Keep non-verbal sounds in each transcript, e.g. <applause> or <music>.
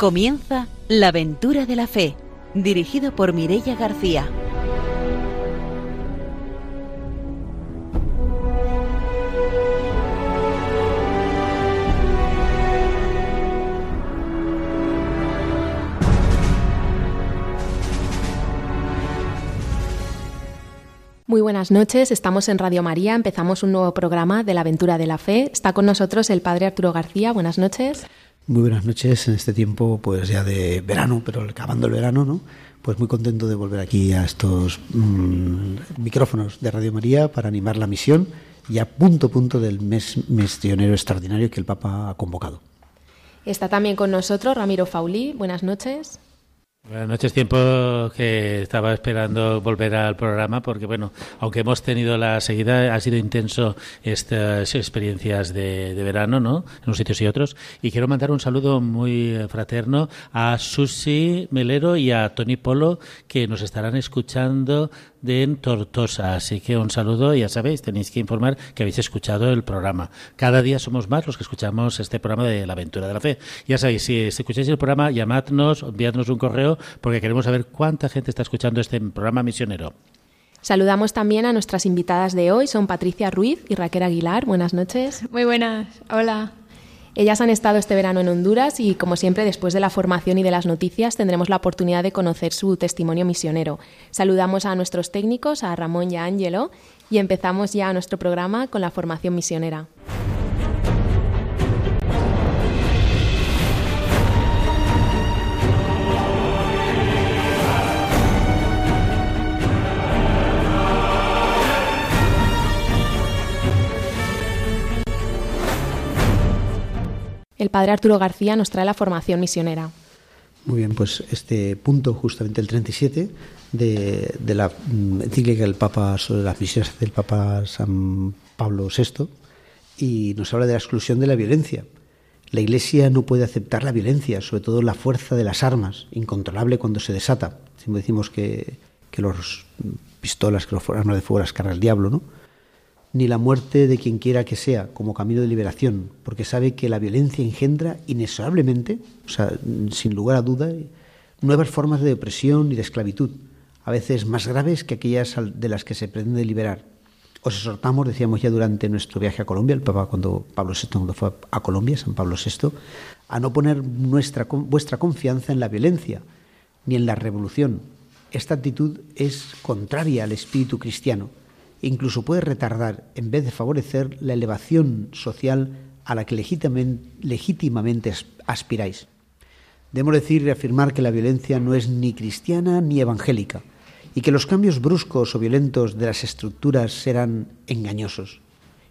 Comienza La aventura de la fe, dirigido por Mirella García. Muy buenas noches, estamos en Radio María, empezamos un nuevo programa de la aventura de la fe. Está con nosotros el padre Arturo García, buenas noches. Muy buenas noches en este tiempo, pues ya de verano, pero acabando el verano, ¿no? Pues muy contento de volver aquí a estos mm, micrófonos de Radio María para animar la misión y a punto punto del mes misionero extraordinario que el Papa ha convocado. Está también con nosotros Ramiro Faulí. Buenas noches. Buenas noches, tiempo que estaba esperando volver al programa porque, bueno, aunque hemos tenido la seguida, ha sido intenso estas experiencias de, verano, ¿no? En unos sitios y otros. Y quiero mandar un saludo muy fraterno a Susi Melero y a Tony Polo que nos estarán escuchando de en Tortosa. Así que un saludo, ya sabéis, tenéis que informar que habéis escuchado el programa. Cada día somos más los que escuchamos este programa de la aventura de la fe. Ya sabéis, si escucháis el programa, llamadnos, enviadnos un correo, porque queremos saber cuánta gente está escuchando este programa misionero. Saludamos también a nuestras invitadas de hoy, son Patricia Ruiz y Raquel Aguilar. Buenas noches. Muy buenas, hola. Ellas han estado este verano en Honduras y, como siempre, después de la formación y de las noticias, tendremos la oportunidad de conocer su testimonio misionero. Saludamos a nuestros técnicos, a Ramón y a Ángelo, y empezamos ya nuestro programa con la formación misionera. El padre Arturo García nos trae la formación misionera. Muy bien, pues este punto, justamente el 37 de, de la mm, encíclica del Papa sobre las misiones del Papa San Pablo VI, y nos habla de la exclusión de la violencia. La Iglesia no puede aceptar la violencia, sobre todo la fuerza de las armas, incontrolable cuando se desata. Siempre decimos que, que los pistolas, que los armas de fuego las carga el diablo, ¿no? Ni la muerte de quien quiera que sea como camino de liberación, porque sabe que la violencia engendra inexorablemente, o sea, sin lugar a duda, nuevas formas de opresión y de esclavitud, a veces más graves que aquellas de las que se pretende liberar. Os exhortamos, decíamos ya durante nuestro viaje a Colombia, el Papa cuando Pablo VI fue a Colombia, San Pablo VI, a no poner nuestra, vuestra confianza en la violencia ni en la revolución. Esta actitud es contraria al espíritu cristiano incluso puede retardar, en vez de favorecer, la elevación social a la que legítimamente aspiráis. Debemos decir y afirmar que la violencia no es ni cristiana ni evangélica y que los cambios bruscos o violentos de las estructuras serán engañosos,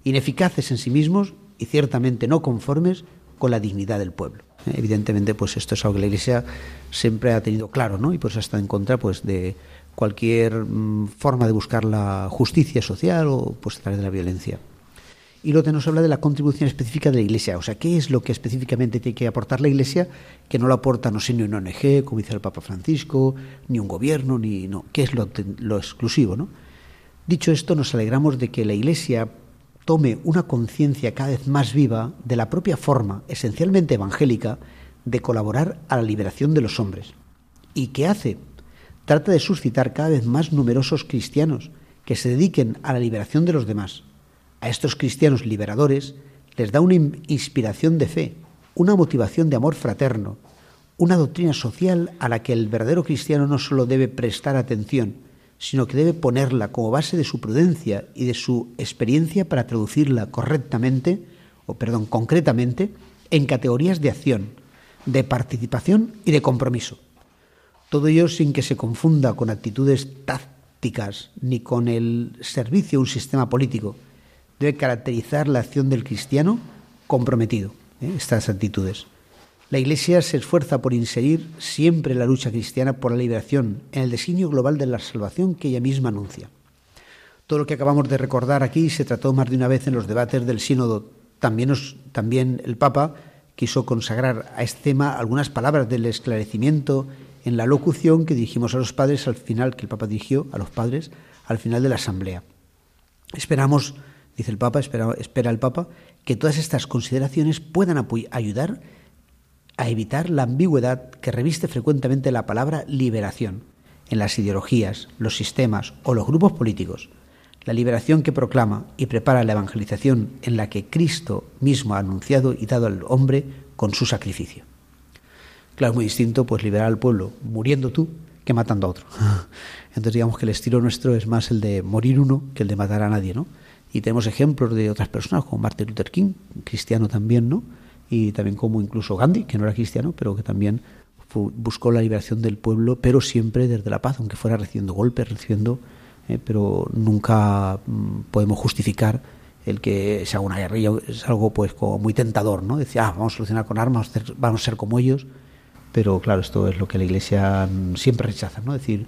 ineficaces en sí mismos y ciertamente no conformes con la dignidad del pueblo. Evidentemente, pues esto es algo que la Iglesia siempre ha tenido claro, ¿no? Y por eso está en contra, pues, de cualquier mm, forma de buscar la justicia social o pues a través de la violencia. Y luego nos habla de la contribución específica de la Iglesia, o sea, qué es lo que específicamente tiene que aportar la Iglesia que no lo aporta, no sé, ni una ONG, como dice el Papa Francisco, ni un gobierno, ni no, qué es lo, lo exclusivo, ¿no? Dicho esto, nos alegramos de que la Iglesia tome una conciencia cada vez más viva de la propia forma, esencialmente evangélica, de colaborar a la liberación de los hombres. ¿Y qué hace? Trata de suscitar cada vez más numerosos cristianos que se dediquen a la liberación de los demás. A estos cristianos liberadores les da una inspiración de fe, una motivación de amor fraterno, una doctrina social a la que el verdadero cristiano no solo debe prestar atención, sino que debe ponerla como base de su prudencia y de su experiencia para traducirla correctamente, o perdón, concretamente, en categorías de acción, de participación y de compromiso. Todo ello sin que se confunda con actitudes tácticas ni con el servicio a un sistema político. Debe caracterizar la acción del cristiano comprometido, ¿eh? estas actitudes. La Iglesia se esfuerza por inserir siempre la lucha cristiana por la liberación en el designio global de la salvación que ella misma anuncia. Todo lo que acabamos de recordar aquí se trató más de una vez en los debates del sínodo. También, también el Papa quiso consagrar a este tema algunas palabras del esclarecimiento en la locución que dirigimos a los padres al final, que el Papa dirigió a los padres al final de la asamblea. Esperamos, dice el Papa, espera, espera el Papa, que todas estas consideraciones puedan ayudar a evitar la ambigüedad que reviste frecuentemente la palabra liberación en las ideologías, los sistemas o los grupos políticos, la liberación que proclama y prepara la evangelización en la que Cristo mismo ha anunciado y dado al hombre con su sacrificio. Claro, es muy distinto pues liberar al pueblo muriendo tú que matando a otro. Entonces digamos que el estilo nuestro es más el de morir uno que el de matar a nadie, ¿no? Y tenemos ejemplos de otras personas como Martin Luther King, cristiano también, ¿no? y también como incluso Gandhi, que no era cristiano, pero que también buscó la liberación del pueblo, pero siempre desde la paz, aunque fuera recibiendo golpes, recibiendo, eh, pero nunca mm, podemos justificar el que se haga una guerrilla, es algo pues como muy tentador, ¿no? Decir, ah, vamos a solucionar con armas, vamos a ser como ellos, pero claro, esto es lo que la Iglesia mm, siempre rechaza, ¿no? Es decir,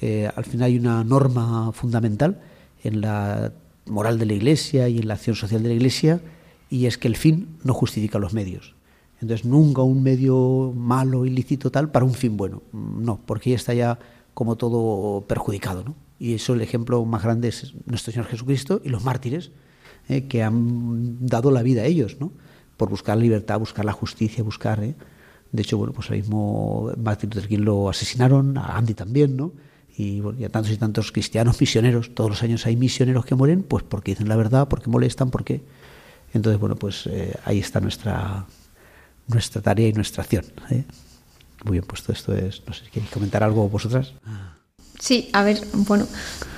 eh, al final hay una norma fundamental en la moral de la Iglesia y en la acción social de la Iglesia y es que el fin no justifica los medios. Entonces, nunca un medio malo, ilícito, tal, para un fin bueno. No, porque ya está ya como todo perjudicado. ¿no? Y eso, el ejemplo más grande es nuestro Señor Jesucristo y los mártires eh, que han dado la vida a ellos, ¿no? por buscar la libertad, buscar la justicia, buscar. ¿eh? De hecho, bueno, pues ahora mismo Martin Luther King lo asesinaron, a Andy también, ¿no? Y, bueno, y a tantos y tantos cristianos misioneros. Todos los años hay misioneros que mueren, pues porque dicen la verdad, porque molestan, porque entonces, bueno, pues eh, ahí está nuestra, nuestra tarea y nuestra acción. ¿eh? Muy bien, pues todo esto es, no sé si queréis comentar algo vosotras. Sí, a ver, bueno,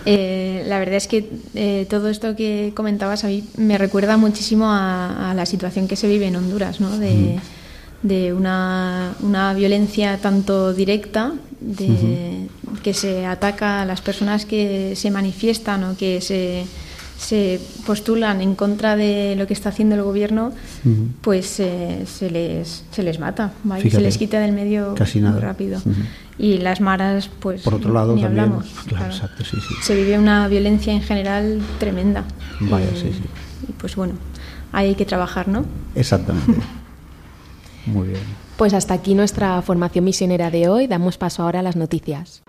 eh, la verdad es que todo esto que comentabas a mí me recuerda muchísimo a, la situación que se vive en Honduras, ¿no? De, de una, una, violencia tanto directa, de, que se ataca a las personas que se manifiestan o que se se postulan en contra de lo que está haciendo el gobierno, pues eh, se, les, se les mata, se les quita del medio muy rápido. Y las maras, pues por otro lado ni también, hablamos. Claro, Exacto, sí, sí. Se vive una violencia en general tremenda. Vaya, sí, sí. Y pues bueno, hay que trabajar, ¿no? Exactamente. <laughs> Muy bien. Pues hasta aquí nuestra formación misionera de hoy. Damos paso ahora a las noticias.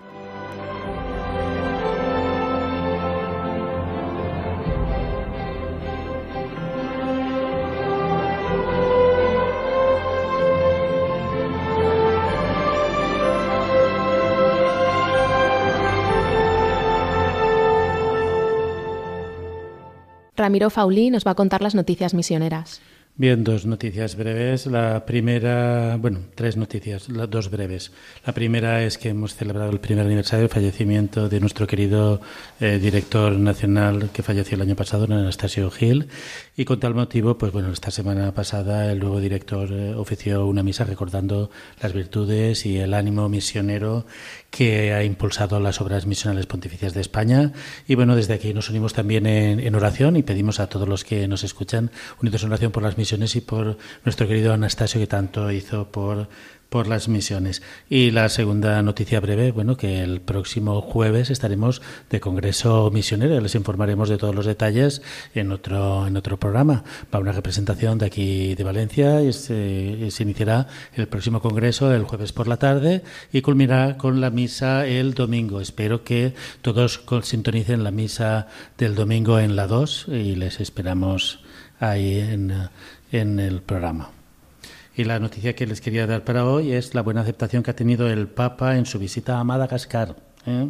Ramiro Faulí nos va a contar las noticias misioneras. Bien, dos noticias breves. La primera, bueno, tres noticias, dos breves. La primera es que hemos celebrado el primer aniversario del fallecimiento de nuestro querido eh, director nacional que falleció el año pasado, Anastasio Gil, y con tal motivo, pues bueno, esta semana pasada el nuevo director eh, ofició una misa recordando las virtudes y el ánimo misionero que ha impulsado las obras misionales pontificias de España. Y bueno, desde aquí nos unimos también en, oración y pedimos a todos los que nos escuchan unidos en oración por las misiones y por nuestro querido Anastasio que tanto hizo por por las misiones. Y la segunda noticia breve, bueno, que el próximo jueves estaremos de Congreso Misionero, les informaremos de todos los detalles en otro, en otro programa. Va una representación de aquí de Valencia y se, se iniciará el próximo Congreso el jueves por la tarde y culminará con la misa el domingo. Espero que todos sintonicen la misa del domingo en la 2 y les esperamos ahí en, en el programa. Y la noticia que les quería dar para hoy es la buena aceptación que ha tenido el Papa en su visita a Madagascar. ¿eh?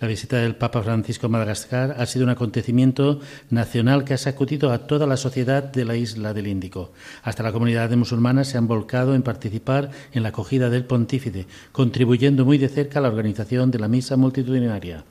La visita del Papa Francisco a Madagascar ha sido un acontecimiento nacional que ha sacudido a toda la sociedad de la isla del Índico. Hasta la comunidad de musulmanas se han volcado en participar en la acogida del pontífice, contribuyendo muy de cerca a la organización de la misa multitudinaria.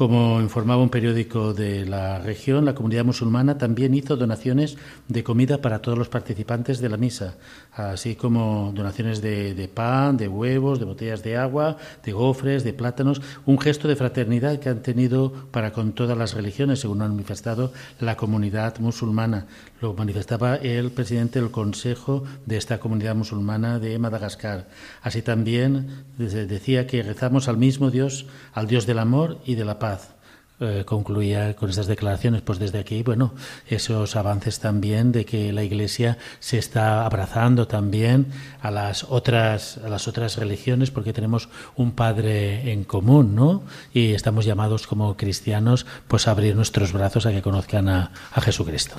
Como informaba un periódico de la región, la comunidad musulmana también hizo donaciones de comida para todos los participantes de la misa, así como donaciones de, pan, de huevos, de botellas de agua, de gofres, de plátanos, un gesto de fraternidad que han tenido para con todas las religiones, según ha manifestado la comunidad musulmana. Lo manifestaba el presidente del Consejo de esta comunidad musulmana de Madagascar. Así también decía que rezamos al mismo Dios, al Dios del amor y de la paz. Eh, concluía con estas declaraciones, pues desde aquí, bueno, esos avances también de que la Iglesia se está abrazando también a las otras, a las otras religiones, porque tenemos un Padre en común, ¿no? Y estamos llamados como cristianos, pues a abrir nuestros brazos a que conozcan a Jesucristo.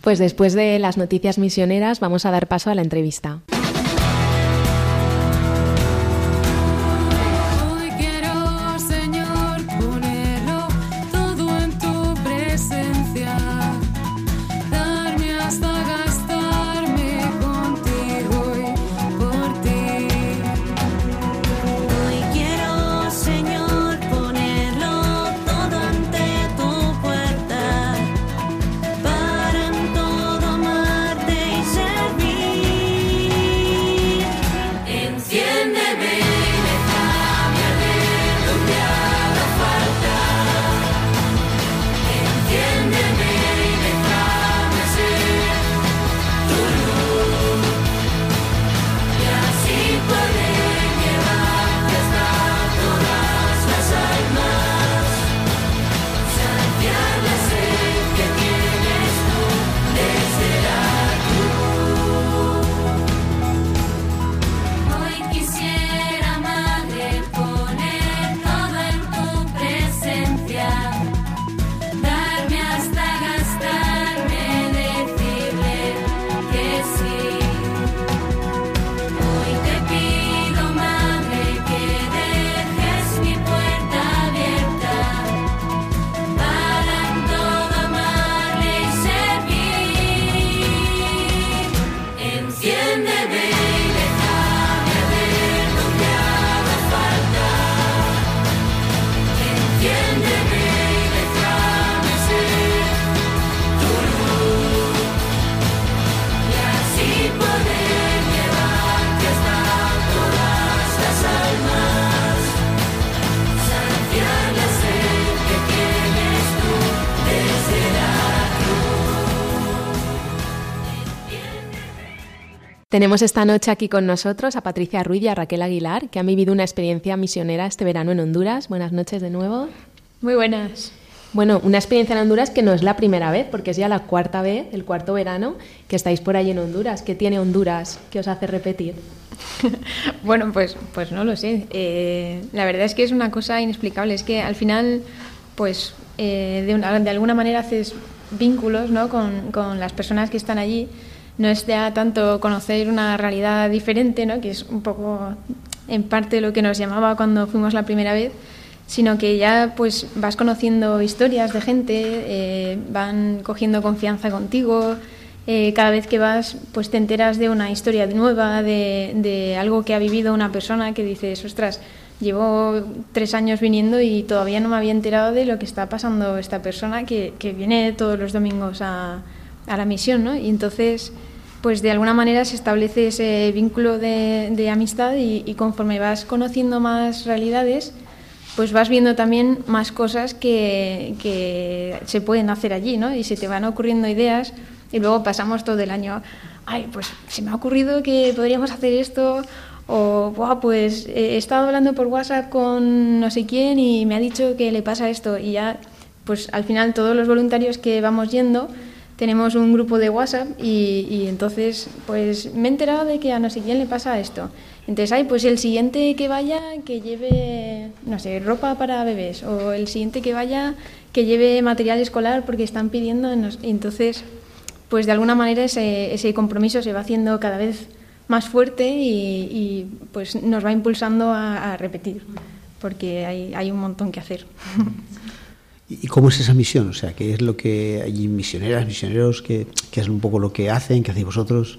Pues después de las noticias misioneras vamos a dar paso a la entrevista. Tenemos esta noche aquí con nosotros a Patricia Ruiz y a Raquel Aguilar, que han vivido una experiencia misionera este verano en Honduras. Buenas noches de nuevo. Muy buenas. Bueno, una experiencia en Honduras que no es la primera vez, porque es ya la cuarta vez, el cuarto verano, que estáis por ahí en Honduras. ¿Qué tiene Honduras que os hace repetir? <laughs> bueno, pues, pues no lo sé. Eh, la verdad es que es una cosa inexplicable. Es que al final, pues eh, de, de, alguna manera haces vínculos ¿no? con, con, las personas que están allí. No es ya tanto conocer una realidad diferente, ¿no? que es un poco en parte lo que nos llamaba cuando fuimos la primera vez, sino que ya pues vas conociendo historias de gente, eh, van cogiendo confianza contigo, eh, cada vez que vas pues te enteras de una historia nueva, de, de, algo que ha vivido una persona que dices, ostras, llevo tres años viniendo y todavía no me había enterado de lo que está pasando esta persona que, que viene todos los domingos a, a la misión, ¿no? Y entonces pues de alguna manera se establece ese vínculo de, amistad y, conforme vas conociendo más realidades, pues vas viendo también más cosas que, que, se pueden hacer allí, ¿no? Y se te van ocurriendo ideas y luego pasamos todo el año, ay, pues se me ha ocurrido que podríamos hacer esto o, Buah, pues he estado hablando por WhatsApp con no sé quién y me ha dicho que le pasa esto y ya, pues al final todos los voluntarios que vamos yendo tenemos un grupo de WhatsApp y, entonces pues me he enterado de que a no sé quién le pasa esto. Entonces, hay pues el siguiente que vaya que lleve, no sé, ropa para bebés, o el siguiente que vaya que lleve material escolar porque están pidiendo. Entonces, pues de alguna manera ese, ese compromiso se va haciendo cada vez más fuerte y, y pues nos va impulsando a, a repetir, porque hay, hay, un montón que hacer. <laughs> ¿Y cómo es esa misión? O sea, ¿qué es lo que hay misioneras, misioneros, que, que es un poco lo que hacen, que hacéis vosotros?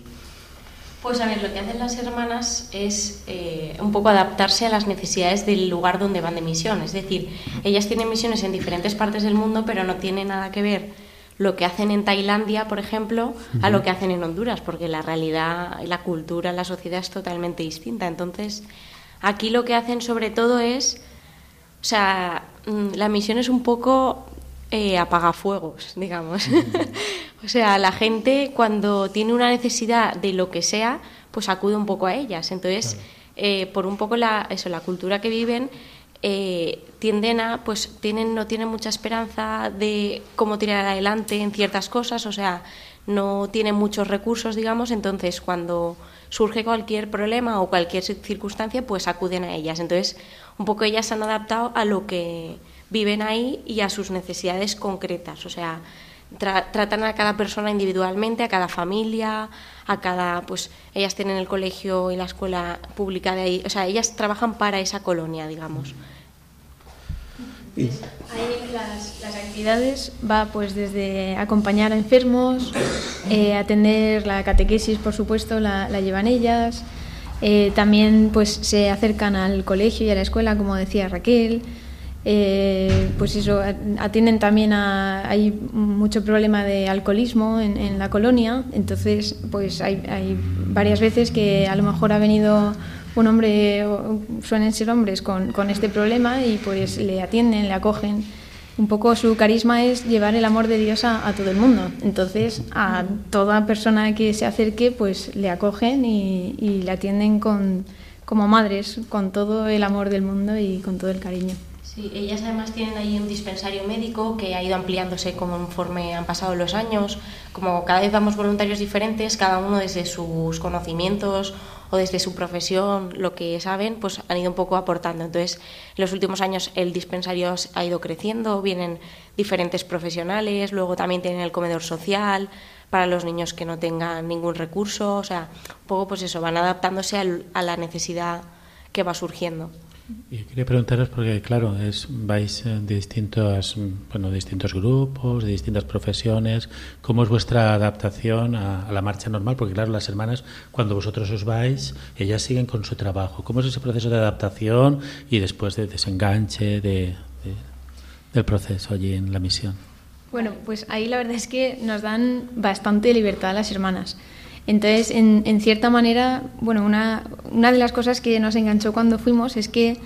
Pues a ver, lo que hacen las hermanas es eh, un poco adaptarse a las necesidades del lugar donde van de misión. Es decir, ellas tienen misiones en diferentes partes del mundo, pero no tiene nada que ver lo que hacen en Tailandia, por ejemplo, a lo que hacen en Honduras, porque la realidad, la cultura, la sociedad es totalmente distinta. Entonces, aquí lo que hacen sobre todo es, o sea, la misión es un poco eh, apagafuegos, digamos. <laughs> o sea, la gente cuando tiene una necesidad de lo que sea, pues acude un poco a ellas. Entonces, eh, por un poco la, eso, la cultura que viven, eh, tienden a, pues tienen, no tienen mucha esperanza de cómo tirar adelante en ciertas cosas, o sea, no tienen muchos recursos, digamos, entonces cuando surge cualquier problema o cualquier circunstancia, pues acuden a ellas. Entonces, un poco ellas se han adaptado a lo que viven ahí y a sus necesidades concretas. O sea, tra tratan a cada persona individualmente, a cada familia, a cada, pues ellas tienen el colegio y la escuela pública de ahí, o sea, ellas trabajan para esa colonia, digamos. Ahí las, las, actividades va pues desde acompañar a enfermos, eh, atender la catequesis, por supuesto, la, la llevan ellas. Eh, también pues se acercan al colegio y a la escuela, como decía Raquel. Eh, pues eso, atienden también a. Hay mucho problema de alcoholismo en, en la colonia, entonces, pues hay, hay, varias veces que a lo mejor ha venido un hombre, suelen ser hombres con, con este problema y pues le atienden, le acogen. Un poco su carisma es llevar el amor de Dios a, todo el mundo. Entonces, a toda persona que se acerque, pues le acogen y, y le atienden con, como madres, con todo el amor del mundo y con todo el cariño. Sí, ellas además tienen ahí un dispensario médico que ha ido ampliándose conforme han pasado los años. Como cada vez vamos voluntarios diferentes, cada uno desde sus conocimientos desde su profesión, lo que saben, pues han ido un poco aportando. Entonces, en los últimos años el dispensario ha ido creciendo, vienen diferentes profesionales, luego también tienen el comedor social para los niños que no tengan ningún recurso, o sea, un poco pues eso, van adaptándose a la necesidad que va surgiendo. Y quería preguntaros porque claro, es vais de distintos bueno, de distintos grupos, de distintas profesiones, ¿cómo es vuestra adaptación a, a, la marcha normal? Porque claro, las hermanas cuando vosotros os vais, ellas siguen con su trabajo. ¿Cómo es ese proceso de adaptación y después de desenganche de, de, del proceso allí en la misión? Bueno, pues ahí la verdad es que nos dan bastante libertad las hermanas. Entonces, en, en cierta manera, bueno, una, una, de las cosas que nos enganchó cuando fuimos es que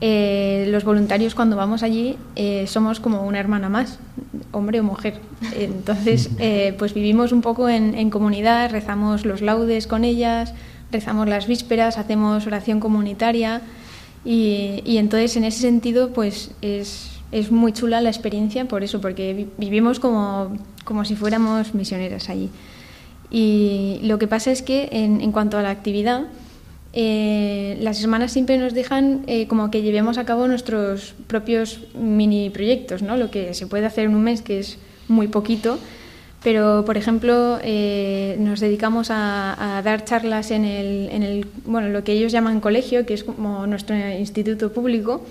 eh, los voluntarios cuando vamos allí eh, somos como una hermana más. hombre o mujer. Entonces, <laughs> eh, pues vivimos un poco en, comunidad, rezamos los laudes con ellas, rezamos las vísperas, hacemos oración comunitaria y, y entonces en ese sentido pues es, es, muy chula la experiencia por eso, porque vivimos como, como si fuéramos misioneras allí. Y lo que pasa es que en, en cuanto a la actividad, eh, las hermanas siempre nos dejan eh, como que llevemos a cabo nuestros propios mini proyectos, ¿no? lo que se puede hacer en un mes, que es muy poquito, pero por ejemplo eh, nos dedicamos a, dar charlas en el, en el, bueno, lo que ellos llaman colegio, que es como nuestro instituto público,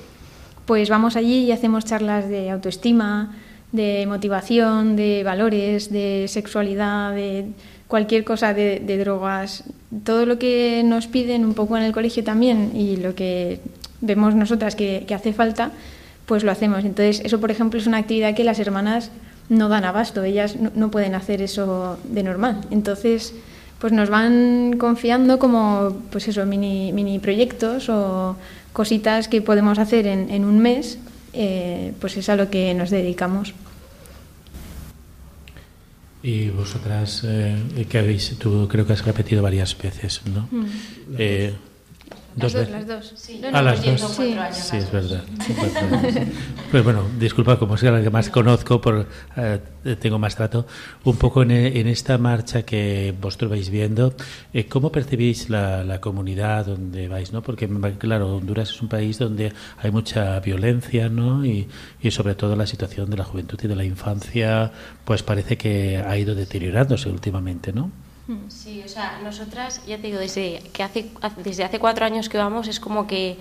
pues vamos allí y hacemos charlas de autoestima, de motivación, de valores, de sexualidad, de cualquier cosa de, drogas, todo lo que nos piden un poco en el colegio también y lo que vemos nosotras que, hace falta, pues lo hacemos. Entonces, eso, por ejemplo, es una actividad que las hermanas no dan abasto, ellas no, pueden hacer eso de normal. Entonces, pues nos van confiando como, pues eso, mini, mini proyectos o cositas que podemos hacer en, un mes, eh, pues es a lo que nos dedicamos. Y vosotras, eh, que habéis, tú creo que has repetido varias veces, ¿no? Mm. Eh, las dos, las dos. Sí. a las dos. Sí, sí es verdad. <laughs> pues bueno, disculpa, como es la que más conozco, por, eh, tengo más trato, un poco en, en, esta marcha que vosotros vais viendo, eh, ¿cómo percibís la, la, comunidad donde vais? ¿no? Porque, claro, Honduras es un país donde hay mucha violencia, ¿no? Y, y sobre todo la situación de la juventud y de la infancia, pues parece que ha ido deteriorándose últimamente, ¿no? Sí, o sea, nosotras, ya te digo, desde, que hace, desde hace cuatro años que vamos, es como que,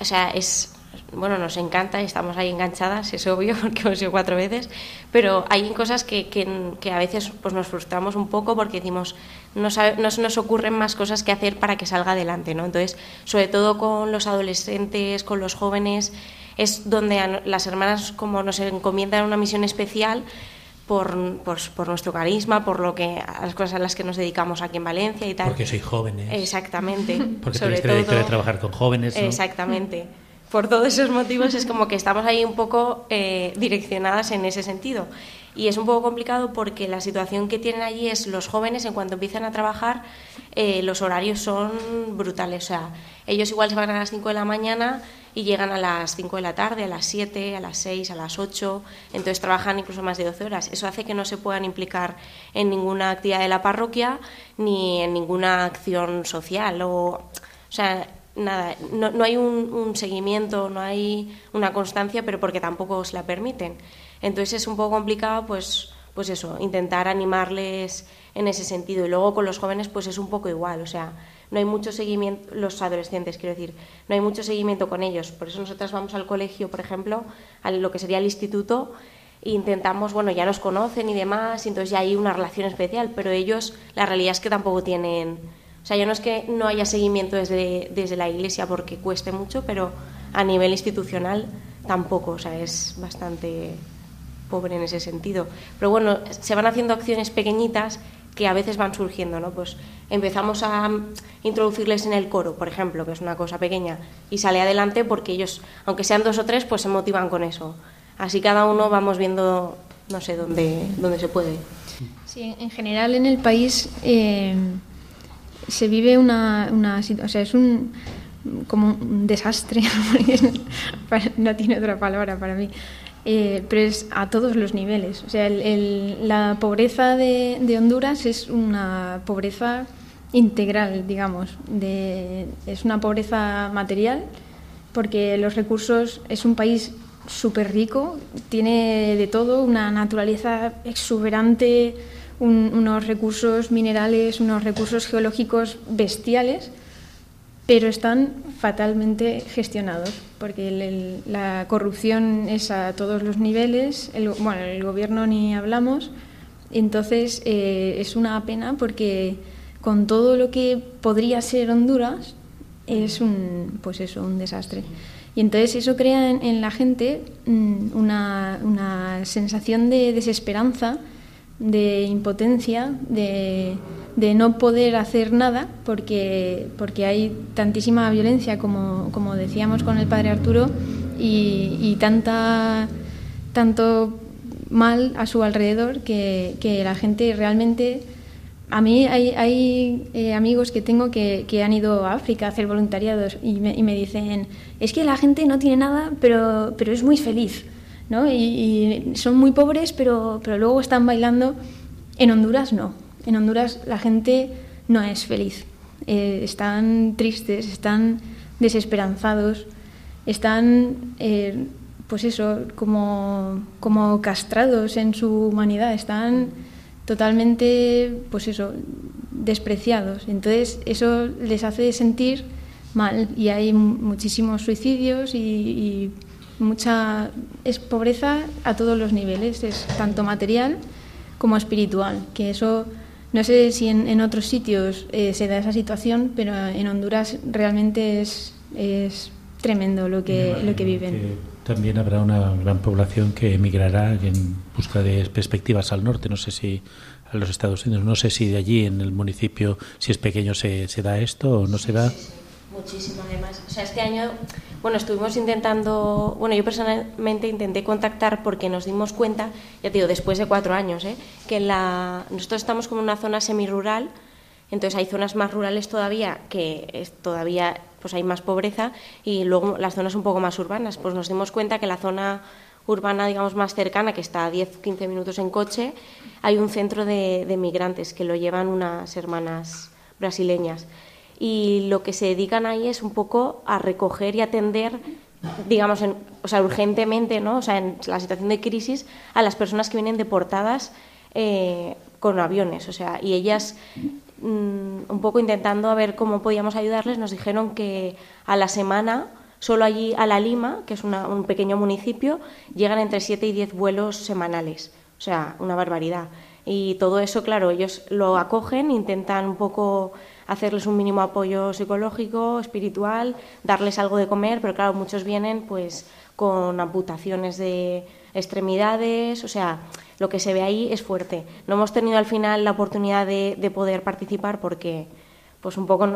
o sea, es, bueno, nos encanta y estamos ahí enganchadas, es obvio, <laughs> porque hemos ido cuatro veces, pero hay cosas que, que, a veces pues nos frustramos un poco porque decimos, no nos ocurren más cosas que hacer para que salga adelante, ¿no? Entonces, sobre todo con los adolescentes, con los jóvenes, es donde las hermanas como nos encomiendan una misión especial por, por, nuestro carisma, por lo que a las cosas a las que nos dedicamos aquí en Valencia y tal. Porque sois jóvenes. Exactamente. <laughs> Porque tenéis trayectoria de trabajar con jóvenes. Exactamente. Por todos esos motivos es como que estamos ahí un poco eh, direccionadas en ese sentido. Y es un poco complicado porque la situación que tienen allí es los jóvenes, en cuanto empiezan a trabajar, eh, los horarios son brutales. O sea, ellos igual se van a las 5 de la mañana y llegan a las 5 de la tarde, a las 7, a las 6, a las 8, entonces trabajan incluso más de 12 horas. Eso hace que no se puedan implicar en ninguna actividad de la parroquia ni en ninguna acción social. O, o sea, nada, no, no hay un, un, seguimiento, no hay una constancia, pero porque tampoco se la permiten. Entonces es un poco complicado, pues, pues eso, intentar animarles en ese sentido. Y luego con los jóvenes, pues es un poco igual, o sea, no hay mucho seguimiento, los adolescentes quiero decir, no hay mucho seguimiento con ellos. Por eso nosotras vamos al colegio, por ejemplo, a lo que sería el instituto, e intentamos, bueno, ya nos conocen y demás, y entonces ya hay una relación especial, pero ellos, la realidad es que tampoco tienen, o sea, ya no es que no haya seguimiento desde, desde la iglesia porque cueste mucho, pero a nivel institucional tampoco, o sea, es bastante pobre en ese sentido. Pero bueno, se van haciendo acciones pequeñitas que a veces van surgiendo, ¿no? Pues empezamos a introducirles en el coro, por ejemplo, que es una cosa pequeña, y sale adelante porque ellos, aunque sean dos o tres, pues se motivan con eso. Así cada uno vamos viendo, no sé, dónde, dónde se puede. Sí, en general en el país eh, se vive una, una o sea, es un como un desastre, <laughs> no tiene otra palabra para mí. Eh, pero es a todos los niveles. O sea, la pobreza de, Honduras es una pobreza integral, digamos. es una pobreza material porque los recursos es un país súper rico, tiene de todo, una naturaleza exuberante, unos recursos minerales, unos recursos geológicos bestiales pero están fatalmente gestionados, porque la corrupción es a todos los niveles, el, bueno, el gobierno ni hablamos, entonces eh, es una pena porque con todo lo que podría ser Honduras es un, pues eso, un desastre. Y entonces eso crea en, la gente mm, una, una sensación de desesperanza, de impotencia, de de no poder hacer nada porque, porque hay tantísima violencia, como, como decíamos con el padre Arturo, y, tanta, tanto mal a su alrededor que, que la gente realmente... A mí hay, hay eh, amigos que tengo que, que, han ido a África a hacer voluntariados y me, y me, dicen, es que la gente no tiene nada, pero, pero es muy feliz. ¿no? Y, y, son muy pobres, pero, pero luego están bailando. En Honduras no. En Honduras la gente no es feliz. Eh, están tristes, están desesperanzados, están, eh, pues eso, como, como castrados en su humanidad, están totalmente, pues eso, despreciados. Entonces eso les hace sentir mal y hay muchísimos suicidios y, y mucha es pobreza a todos los niveles, es tanto material como espiritual, que eso no sé si en, en otros sitios eh, se da esa situación, pero en Honduras realmente es, es tremendo lo que, lo que viven. Que también habrá una gran población que emigrará en busca de perspectivas al norte, no sé si a los Estados Unidos, no sé si de allí en el municipio, si es pequeño, se, se da esto o no se da. Muchísimo, además. O sea, este año, bueno, estuvimos intentando, bueno, yo personalmente intenté contactar porque nos dimos cuenta, ya te digo, después de cuatro años, ¿eh? que la, nosotros estamos como en una zona semirural, entonces hay zonas más rurales todavía que es, todavía pues hay más pobreza y luego las zonas un poco más urbanas. Pues nos dimos cuenta que la zona urbana, digamos, más cercana, que está a 10-15 minutos en coche, hay un centro de, de migrantes que lo llevan unas hermanas brasileñas y lo que se dedican ahí es un poco a recoger y atender digamos, en, o sea, urgentemente, ¿no? O sea, en la situación de crisis, a las personas que vienen deportadas eh, con aviones. O sea, y ellas, mmm, un poco intentando a ver cómo podíamos ayudarles, nos dijeron que a la semana, solo allí a La Lima, que es una, un pequeño municipio, llegan entre 7 y 10 vuelos semanales. O sea, una barbaridad. Y todo eso, claro, ellos lo acogen, intentan un poco hacerles un mínimo apoyo psicológico, espiritual, darles algo de comer, pero claro, muchos vienen pues con amputaciones de extremidades, o sea, lo que se ve ahí es fuerte. No hemos tenido al final la oportunidad de, de poder participar porque pues un poco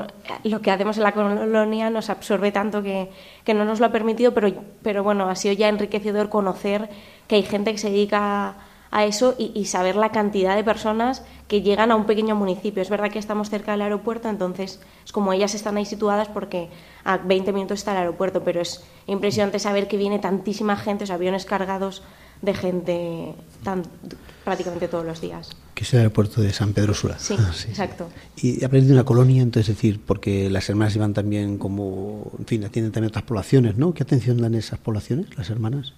lo que hacemos en la colonia nos absorbe tanto que, que no nos lo ha permitido, pero, pero bueno, ha sido ya enriquecedor conocer que hay gente que se dedica a eso y, y, saber la cantidad de personas que llegan a un pequeño municipio. Es verdad que estamos cerca del aeropuerto, entonces es como ellas están ahí situadas porque a 20 minutos está el aeropuerto, pero es impresionante saber que viene tantísima gente, o sea, aviones cargados de gente tan, prácticamente todos los días. Que es el aeropuerto de San Pedro Sula. Sí, ah, sí, exacto. Y aprende una colonia, entonces, es decir, porque las hermanas iban también como, en fin, atienden también otras poblaciones, ¿no? ¿Qué atención dan esas poblaciones, las hermanas?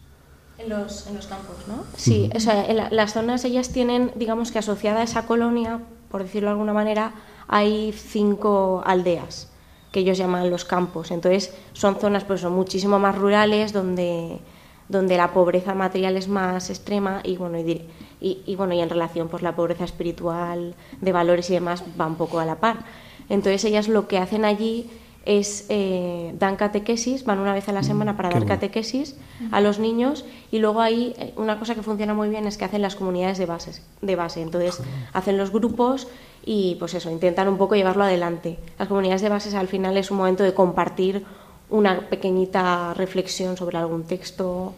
En los, en los campos, ¿no? Sí, o sea, en la, las zonas ellas tienen, digamos que asociada a esa colonia, por decirlo de alguna manera, hay cinco aldeas que ellos llaman los campos. Entonces son zonas pues son muchísimo más rurales donde, donde la pobreza material es más extrema y bueno y, y, y, bueno y en relación pues la pobreza espiritual de valores y demás va un poco a la par. Entonces ellas lo que hacen allí es eh, dan catequesis, van una vez a la semana para Qué dar bueno. catequesis a los niños y luego ahí eh, una cosa que funciona muy bien es que hacen las comunidades de base, de base. entonces hacen los grupos y pues eso, intentan un poco llevarlo adelante. Las comunidades de bases al final es un momento de compartir una pequeñita reflexión sobre algún texto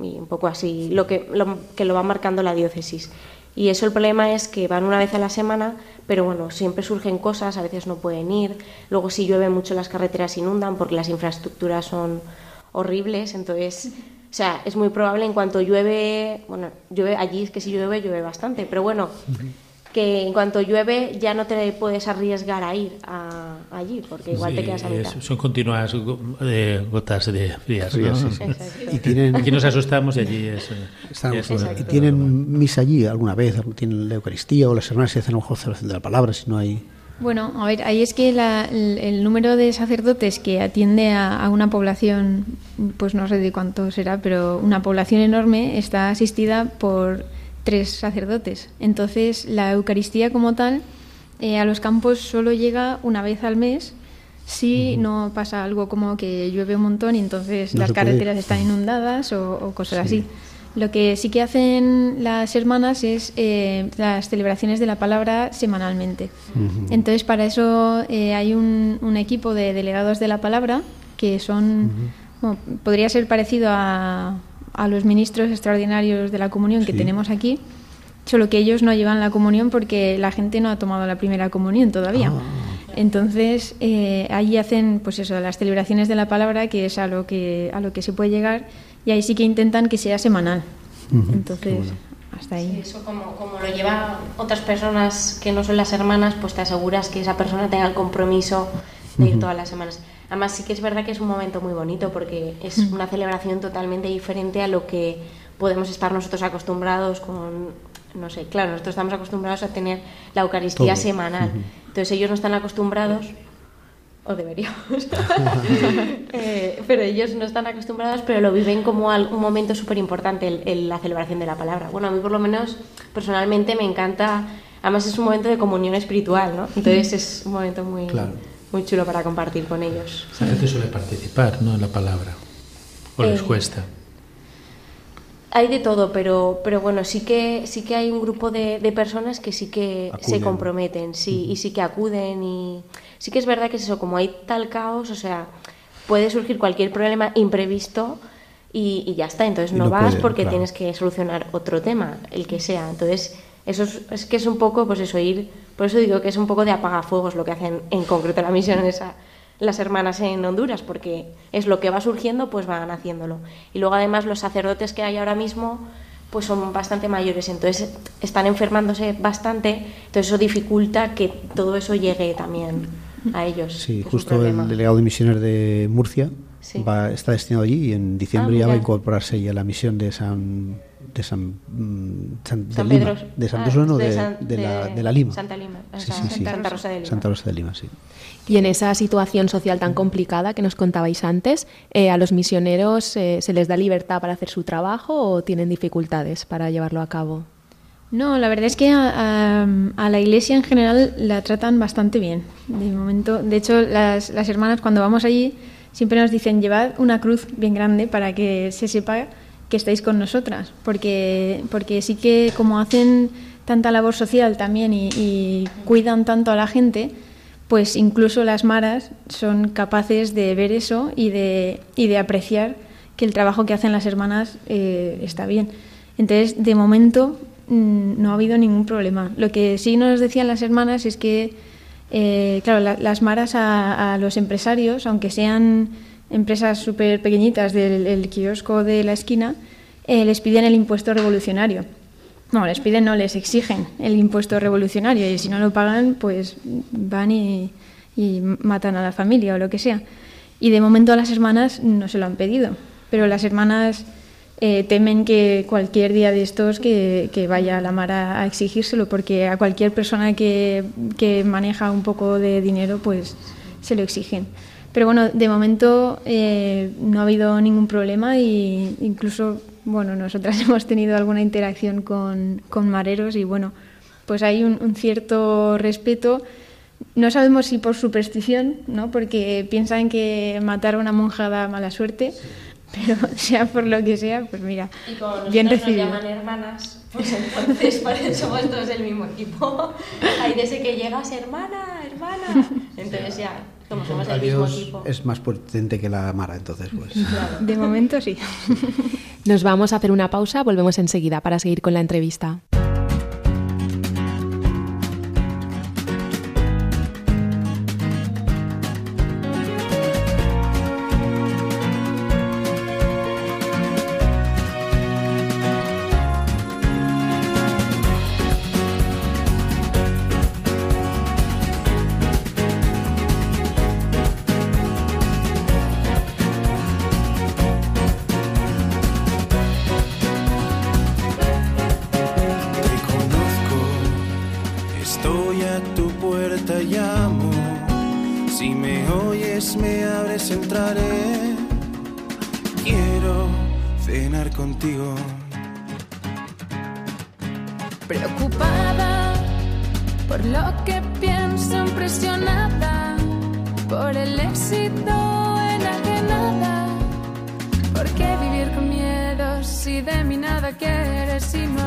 y un poco así, lo que lo, que lo va marcando la diócesis. Y eso el problema es que van una vez a la semana, pero bueno, siempre surgen cosas, a veces no pueden ir. Luego si llueve mucho las carreteras inundan porque las infraestructuras son horribles, entonces, o sea, es muy probable en cuanto llueve, bueno, llueve allí es que si llueve llueve bastante, pero bueno, que en cuanto llueve ya no te puedes arriesgar a ir a, allí, porque igual sí, te quedas a mitad. son continuas eh, gotas de frías. frías ¿no? sí, sí. Y tienen, Aquí nos asustamos y allí es. Estamos, es ¿Y tienen misa allí alguna vez? ¿Tienen la Eucaristía o las hermanas se hacen a lo mejor celebración de la palabra si no hay.? Bueno, a ver, ahí es que la, el, el, número de sacerdotes que atiende a, a, una población, pues no sé de cuánto será, pero una población enorme está asistida por tres sacerdotes. Entonces, la Eucaristía como tal eh, a los campos solo llega una vez al mes si uh -huh. no pasa algo como que llueve un montón y entonces no las carreteras puede. están inundadas o, o cosas sí. así. Lo que sí que hacen las hermanas es eh, las celebraciones de la palabra semanalmente. Uh -huh. Entonces, para eso eh, hay un, un, equipo de delegados de la palabra que son, uh -huh. bueno, podría ser parecido a, a los ministros extraordinarios de la comunión que tenemos aquí, solo que ellos no llevan la comunión porque la gente no ha tomado la primera comunión todavía. Ah. Entonces, eh, ahí hacen pues eso, las celebraciones de la palabra, que es a lo que, a lo que se puede llegar, y ahí sí que intentan que sea semanal. Entonces, hasta ahí. eso como, como lo llevan otras personas que no son las hermanas, pues te aseguras que esa persona tenga el compromiso de ir todas las semanas. Además sí que es verdad que es un momento muy bonito porque es una celebración totalmente diferente a lo que podemos estar nosotros acostumbrados con, no sé, claro, nosotros estamos acostumbrados a tener la Eucaristía semanal. Entonces ellos no están acostumbrados, o deberíamos, <laughs> eh, pero ellos no están acostumbrados, pero lo viven como un momento súper importante, el, la celebración de la palabra. Bueno, a mí por lo menos personalmente me encanta, además es un momento de comunión espiritual, ¿no? Entonces es un momento muy muy chulo para compartir con ellos. La gente suele participar, ¿no? En la palabra. ¿O les eh, cuesta? Hay de todo, pero, pero bueno, sí que, sí que hay un grupo de, personas que sí que se comprometen, sí, y sí que acuden. Y sí que es verdad que es eso, como hay tal caos, o sea, puede surgir cualquier problema imprevisto y, ya está. Entonces no, vas porque tienes que solucionar otro tema, el que sea. Entonces, eso es, es que es un poco, pues eso, ir por eso digo que es un poco de apagafuegos lo que hacen en concreto la misión esa, las hermanas en Honduras, porque es lo que va surgiendo, pues van haciéndolo. Y luego además los sacerdotes que hay ahora mismo pues son bastante mayores, entonces están enfermándose bastante, entonces eso dificulta que todo eso llegue también a ellos. Sí, justo el delegado de misiones de Murcia va, está destinado allí y en diciembre ah, ya va a incorporarse ya a la misión de San de San, San, de Lima, de San ah, de, de, la, de, la, Lima. Santa Lima, sí, sí, sí. Santa Rosa de Lima. Santa Rosa de Lima, sí. Y en esa situación social tan complicada que nos contabais antes, eh, ¿a los misioneros eh, se les da libertad para hacer su trabajo o tienen dificultades para llevarlo a cabo? No, la verdad es que a, a, la iglesia en general la tratan bastante bien. De momento, de hecho, las, las hermanas cuando vamos allí siempre nos dicen llevad una cruz bien grande para que se sepa que estáis con nosotras, porque, porque sí que como hacen tanta labor social también y, cuidan tanto a la gente, pues incluso las maras son capaces de ver eso y de, y de apreciar que el trabajo que hacen las hermanas eh, está bien. Entonces, de momento mm, no ha habido ningún problema. Lo que sí nos decían las hermanas es que, eh, claro, las maras a los empresarios, aunque sean empresas súper pequeñitas del kiosco de la esquina, eh, les piden el impuesto revolucionario. No, les piden, no, les exigen el impuesto revolucionario y si no lo pagan, pues van y, matan a la familia o lo que sea. Y de momento a las hermanas no se lo han pedido, pero las hermanas eh, temen que cualquier día de estos que, vaya a la mar a, exigírselo, porque a cualquier persona que, que maneja un poco de dinero, pues se lo exigen. Pero bueno, de momento eh, no ha habido ningún problema e incluso, bueno, nosotras <laughs> hemos tenido alguna interacción con, con mareros y bueno, pues hay un, cierto respeto. No sabemos si por superstición, ¿no? porque piensan que matar a una monja da mala suerte, <laughs> pero <laughs> sea por lo que sea, pues mira, y como bien recibido. Nos llaman hermanas, pues entonces somos todos el mismo equipo. Ahí desde que llegas, hermana, hermana, entonces ya como somos el mismo equipo. Es más potente que la Mara, entonces, pues. <laughs> De momento sí. <laughs> Nos vamos a hacer una pausa, volvemos enseguida para seguir con la entrevista. see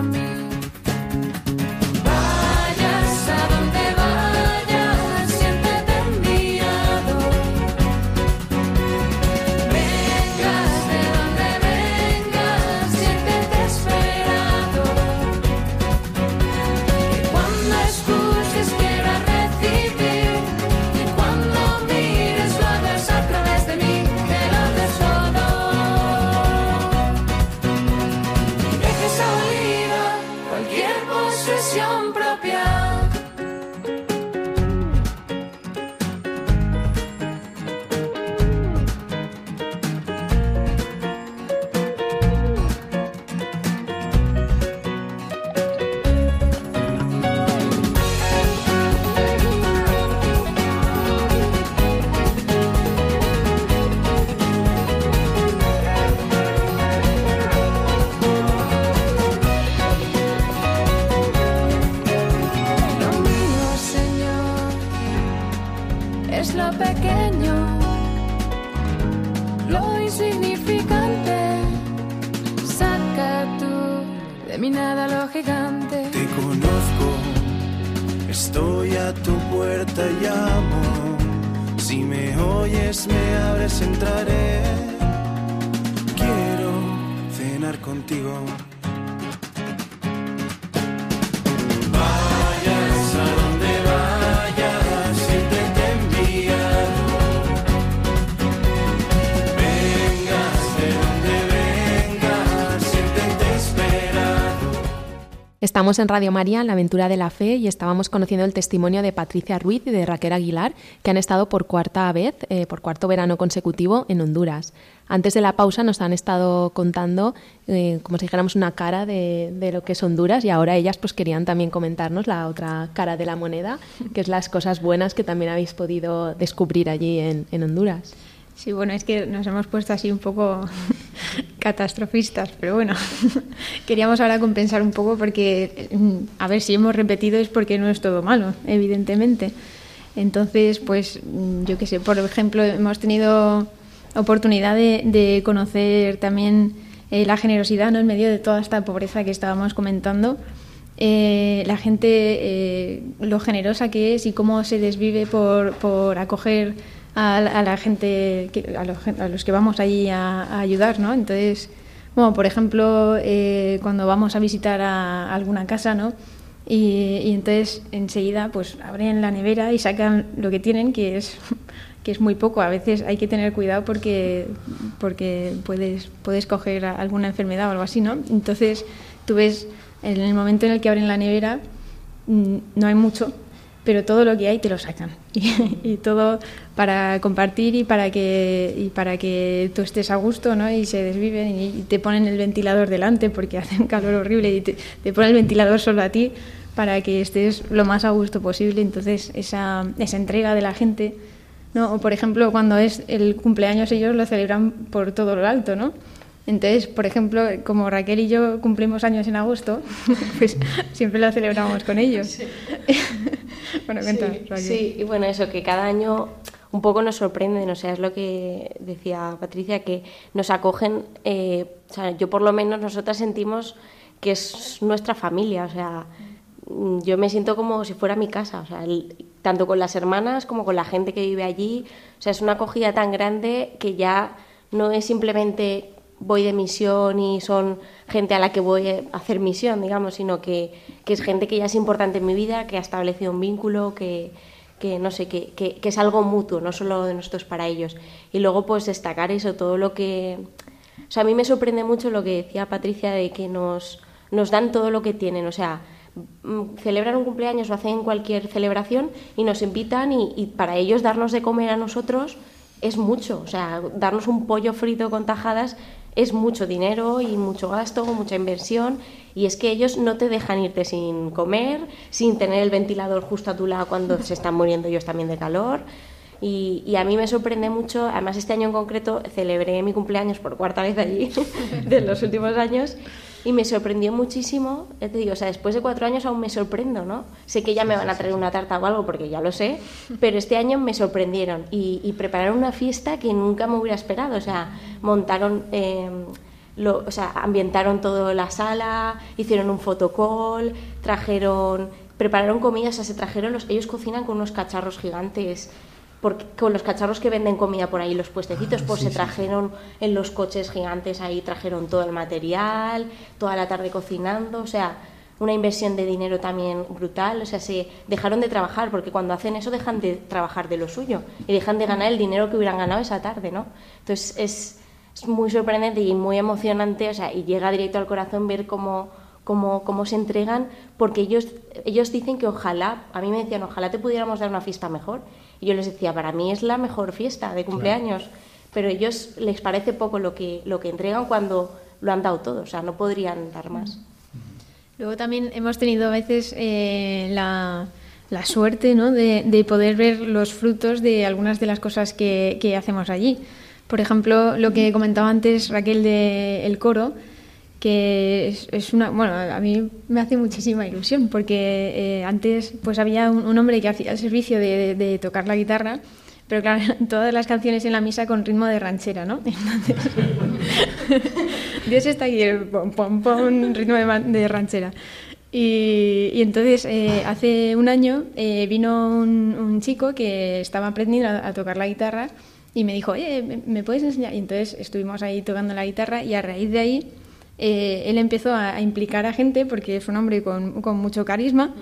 Estamos en Radio María, en la aventura de la fe, y estábamos conociendo el testimonio de Patricia Ruiz y de Raquel Aguilar, que han estado por cuarta vez, eh, por cuarto verano consecutivo en Honduras. Antes de la pausa nos han estado contando, eh, como si dijéramos, una cara de, lo que es Honduras, y ahora ellas pues querían también comentarnos la otra cara de la moneda, que es las cosas buenas que también habéis podido descubrir allí en Honduras. Sí, bueno, es que nos hemos puesto así un poco <laughs> catastrofistas, pero bueno, <laughs> queríamos ahora compensar un poco porque, mm, a ver, si hemos repetido es porque no es todo malo, evidentemente. Entonces, pues, mm, yo qué sé, por ejemplo, hemos tenido oportunidad de, conocer también eh, la generosidad ¿no? en medio de toda esta pobreza que estábamos comentando. Eh, la gente, eh, lo generosa que es y cómo se desvive por, por acoger a, a la gente, que- a, los, a los que vamos allí a, ayudar, ¿no? Entonces, bueno, por ejemplo, eh, cuando vamos a visitar a alguna casa, ¿no? Y, y entonces enseguida pues abren la nevera y sacan lo que tienen, que es <laughs> que es muy poco. A veces hay que tener cuidado porque porque puedes puedes coger alguna enfermedad o algo así, ¿no? Entonces tú ves en el momento en el que abren la nevera mm, no hay mucho, pero todo lo que hay te lo sacan <laughs> y, y todo para compartir y para que y para que tú estés a gusto, ¿no? Y se desviven y, y te ponen el ventilador delante porque <laughs> hace un calor horrible y te, te ponen el ventilador solo a ti para que estés lo más a gusto posible. Entonces esa esa entrega de la gente, ¿no? O por ejemplo cuando es el cumpleaños ellos lo celebran por todo lo alto, ¿no? Entonces, por ejemplo, como Raquel y yo cumplimos años en agosto, <laughs> pues siempre lo celebramos con ellos. <laughs> bueno, cuenta, sí, Raquel. sí, y bueno, eso, que cada año un poco nos sorprenden, o sea, es lo que decía Patricia, que nos acogen, eh, o sea, yo por lo menos nosotras sentimos que es nuestra familia, o sea, mm, yo me siento como si fuera mi casa, o sea, el- tanto con las hermanas como con la gente que vive allí, o sea, es una acogida tan grande que ya no es simplemente voy de misión y son gente a la que voy a hacer misión, digamos, sino que, que es gente que ya es importante en mi vida, que ha establecido un vínculo, que, que no sé, que, que, es algo mutuo, no solo de nosotros para ellos. Y luego, pues destacar eso, todo lo que... O sea, a mí me sorprende mucho lo que decía Patricia de que nos, nos dan todo lo que tienen, o sea, mm, celebran un cumpleaños o hacen cualquier celebración y nos invitan y, y para ellos darnos de comer a nosotros es mucho, o sea, darnos un pollo frito con tajadas es mucho dinero y mucho gasto, mucha inversión y es que ellos no te dejan irte sin comer, sin tener el ventilador justo a tu lado cuando se están muriendo ellos también de calor. Y, a mí me sorprende mucho, además este año en concreto celebré mi cumpleaños por cuarta vez allí <laughs> de los últimos años y me sorprendió muchísimo, ya te digo, o sea, después de cuatro años aún me sorprendo, ¿no? Sé que ya me van a traer una tarta o algo porque ya lo sé, pero este año me sorprendieron. Y, y prepararon una fiesta que nunca me hubiera esperado, o sea, montaron... eh, lo- o sea, ambientaron toda la sala, hicieron un fotocall, trajeron, prepararon comida, o sea, se trajeron los, ellos cocinan con unos cacharros gigantes, porque, con los cacharros que venden comida por ahí, los puestecitos, pues se trajeron en los coches gigantes ahí, trajeron todo el material, toda la tarde cocinando, o sea, una inversión de dinero también brutal, o sea, se dejaron de trabajar, porque cuando hacen eso dejan de trabajar de lo suyo y dejan de ganar el dinero que hubieran ganado esa tarde, ¿no? Entonces es, es muy sorprendente y muy emocionante, o sea, y llega directo al corazón ver cómo, cómo, cómo se entregan, porque ellos, ellos dicen que ojalá, a mí me decían, ojalá te pudiéramos dar una fiesta mejor. Y yo les decía, para mí es la mejor fiesta de cumpleaños, pero a ellos les parece poco lo que, lo que entregan cuando lo han dado todo, o sea, no podrían dar más. Luego también hemos tenido a veces eh, la, la, suerte ¿no? de, de, poder ver los frutos de algunas de las cosas que, que hacemos allí. Por ejemplo, lo que comentaba antes Raquel del el coro, que es, es, una bueno a mí me hace muchísima ilusión porque eh, antes pues había un, hombre que hacía el servicio de, tocar la guitarra pero claro <laughs> todas las canciones en la misa con ritmo de ranchera no <laughs> Entonces, <laughs> Dios está aquí pom pom pom ritmo de, ranchera y, y entonces eh, hace un año eh, vino un, chico que estaba aprendiendo a, a tocar la guitarra y me dijo, oye, ¿me, ¿me puedes enseñar? Y entonces estuvimos ahí tocando la guitarra y a raíz de ahí eh, él empezó a, a, implicar a gente, porque es un hombre con, con mucho carisma,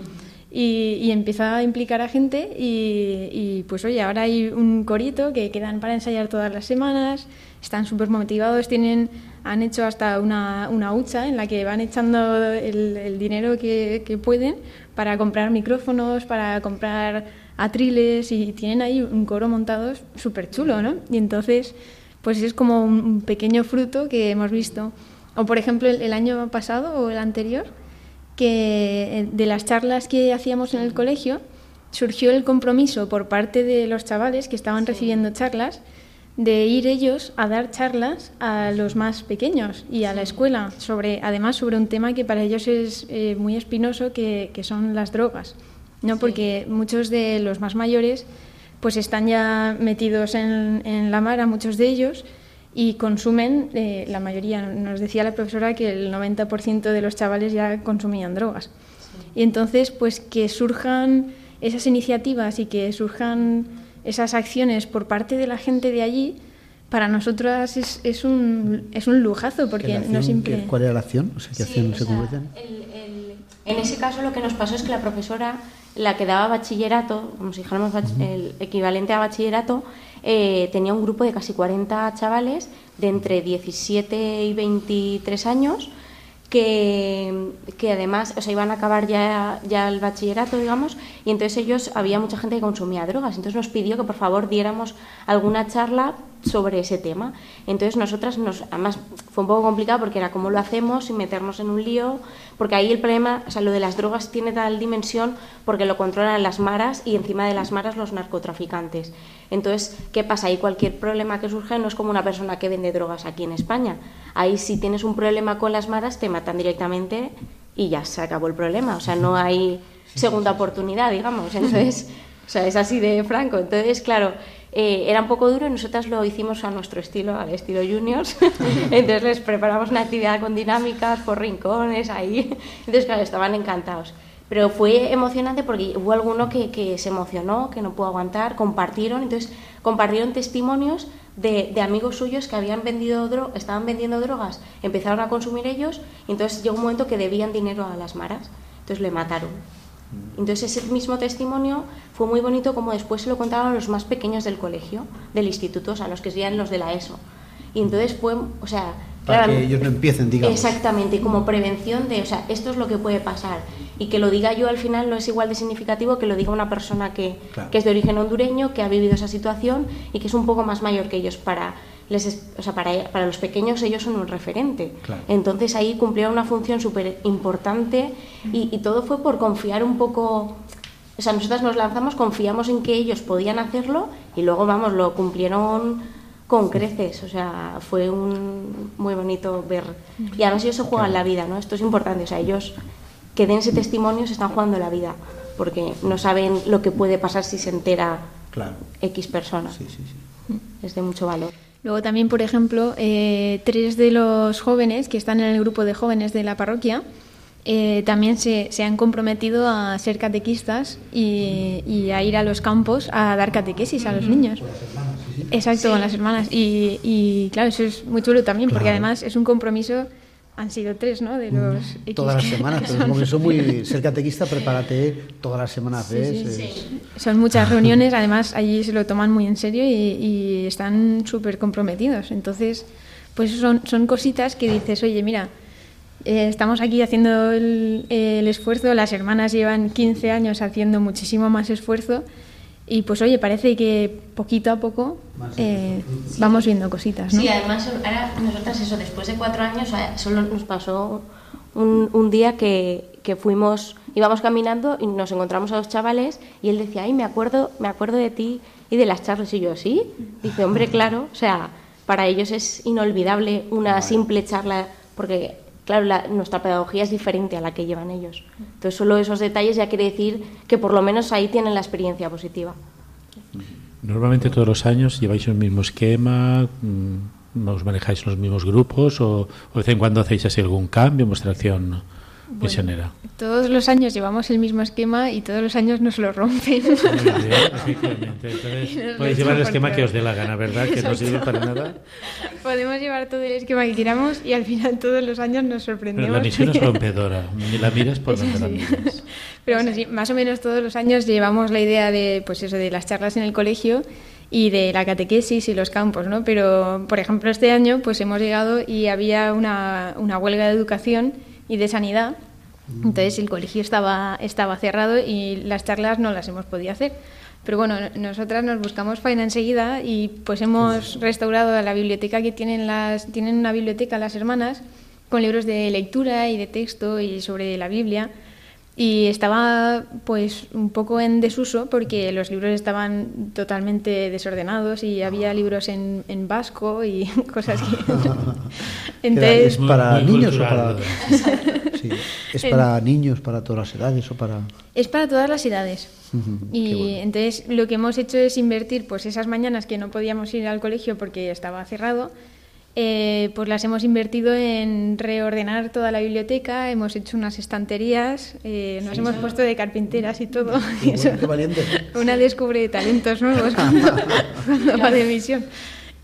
y, y, empezó a implicar a gente y, y, pues oye, ahora hay un corito que quedan para ensayar todas las semanas, están súper motivados, tienen, han hecho hasta una, una hucha en la que van echando el, el dinero que, que pueden para comprar micrófonos, para comprar atriles y tienen ahí un coro montado súper chulo, ¿no? Y entonces, pues es como un pequeño fruto que hemos visto. O por ejemplo, el, el, año pasado o el anterior, que eh, de las charlas que hacíamos en el colegio, surgió el compromiso por parte de los chavales que estaban sí. recibiendo charlas de ir ellos a dar charlas a los más pequeños y a la escuela, sobre, además sobre un tema que para ellos es eh, muy espinoso, que, que, son las drogas. ¿no? Porque muchos de los más mayores pues están ya metidos en, en la mara, muchos de ellos, y consumen, eh, la mayoría, nos decía la profesora que el 90% de los chavales ya consumían drogas. Sí. Y entonces, pues que surjan esas iniciativas y que surjan esas acciones por parte de la gente de allí, para nosotras es, es, un, es un lujazo, porque acción, no siempre... ¿Cuál era la acción? O sea, ¿qué sí, acción o se sea, convierten? En ese caso lo que nos pasó es que la profesora, la que daba bachillerato, como si dijéramos bach uh -huh. el equivalente a bachillerato, eh, tenía un grupo de casi 40 chavales de entre 17 y 23 años que, que además o sea, iban a acabar ya, ya el bachillerato, digamos, y entonces ellos, había mucha gente que consumía drogas, entonces nos pidió que por favor diéramos alguna charla sobre ese tema. Entonces nosotras, nos, además fue un poco complicado porque era cómo lo hacemos sin meternos en un lío, porque ahí el problema, o sea, lo de las drogas tiene tal dimensión porque lo controlan las maras y encima de las maras los narcotraficantes. Entonces, ¿qué pasa? Ahí cualquier problema que surge no es como una persona que vende drogas aquí en España. Ahí si tienes un problema con las maras te matan directamente y ya se acabó el problema. O sea, no hay segunda oportunidad, digamos. Entonces, o sea, es así de franco. Entonces, claro, eh, era un poco duro y nosotras lo hicimos a nuestro estilo, al estilo juniors. <laughs> Entonces les preparamos una actividad con dinámicas por rincones ahí. Entonces, claro, estaban encantados. Pero fue emocionante porque hubo alguno que, que se emocionó, que no pudo aguantar, compartieron, entonces compartieron testimonios de, de amigos suyos que habían vendido dro estaban vendiendo drogas, empezaron a consumir ellos, y entonces llegó un momento que debían dinero a las maras, entonces le mataron. Entonces ese mismo testimonio fue muy bonito como después se lo contaban a los más pequeños del colegio, del instituto, o sea, los que serían los de la ESO. Y entonces fue, o sea... Para claro, que ellos no empiecen, digamos. Exactamente, como prevención de, o sea, esto es lo que puede pasar. Y que lo diga yo al final no es igual de significativo que lo diga una persona que, claro. que es de origen hondureño, que ha vivido esa situación y que es un poco más mayor que ellos para... Les, o sea, para, para los pequeños ellos son un referente. Claro. Entonces ahí cumplieron una función súper importante y, y todo fue por confiar un poco o sea, nosotras nos lanzamos, confiamos en que ellos podían hacerlo y luego, vamos, lo cumplieron con creces. O sea, fue un muy bonito ver. Y además ellos se juegan la vida, ¿no? Esto es importante. O sea, ellos que den ese testimonio se están jugando la vida porque no saben lo que puede pasar si se entera claro. X persona. Sí, sí, sí. Es de mucho valor. Luego también, por ejemplo, eh, tres de los jóvenes que están en el grupo de jóvenes de la parroquia eh, también se, se, han comprometido a ser catequistas y, y, a ir a los campos a dar catequesis a los niños. Sí, sí. Exacto, sí. con las hermanas. Y, y, claro, eso es muy chulo también, claro. porque además es un compromiso. Han sido tres, ¿no? De los X todas las semanas, pero <laughs> es un compromiso muy. Ser catequista, prepárate todas las semanas, ¿ves? Sí, es... Son muchas <laughs> reuniones, además allí se lo toman muy en serio y, y están súper comprometidos. Entonces, pues son, son cositas que dices, oye, mira Eh, estamos aquí haciendo el, el esfuerzo, las hermanas llevan 15 años haciendo muchísimo más esfuerzo y pues oye, parece que poquito a poco eh, vamos viendo cositas, ¿no? Sí, además ahora nosotras eso, después de cuatro años, eh, solo nos pasó un, un día que, que fuimos, íbamos caminando y nos encontramos a dos chavales y él decía, ay, me acuerdo, me acuerdo de ti y de las charlas. Y yo, ¿sí? Dice, hombre, claro, o sea, para ellos es inolvidable una simple charla, porque, claro, la- nuestra pedagogía es diferente a la que llevan ellos. Entonces, solo esos detalles ya quiere decir que por lo menos ahí tienen la experiencia positiva. Normalmente todos los años lleváis el mismo esquema, mm, os manejáis los mismos grupos o, o de vez en cuando hacéis así algún cambio vuestra acción misionera. Todos los años llevamos el mismo esquema y todos los años nos lo rompen. Muy bien, efectivamente. Entonces, <laughs> Y nos lo podéis llevar el esquema que os dé la gana, ¿verdad? Que no sirve para nada. Podemos llevar todo el esquema que queramos y al final todos los años nos Pero sorprendemos. la misión es porque- rompedora. Ni la miras por <laughs> donde la miras. Pero bueno, sí, más o menos todos los años llevamos la idea de, pues eso, de las charlas en el colegio y de la catequesis y los campos, ¿no? Pero, por ejemplo, este año pues hemos llegado y había una, una huelga de educación y de sanidad. Entonces el colegio estaba, estaba cerrado y las charlas no las hemos podido hacer. Pero bueno, nosotras nos buscamos faena enseguida y pues hemos restaurado la biblioteca que tienen las tienen una biblioteca las hermanas con libros de lectura y de texto y sobre la Biblia y estaba pues un poco en desuso porque los libros estaban totalmente desordenados y había libros en, en vasco y <laughs> cosas que <laughs> <laughs> entonces ¿Es para Muy- muy niños o para.? Sí. ¿Es para niños, para todas las edades o para.? Es para todas las edades. Y bueno. entonces lo que hemos hecho es invertir, pues esas mañanas que no podíamos ir al colegio porque estaba cerrado, eh, pues las hemos invertido en reordenar toda la biblioteca, hemos hecho unas estanterías, eh, nos hemos puesto de carpinteras y todo. <laughs> Y eso- qué valiente. Una descubre talentos nuevos cuando, <laughs> cuando va de misión.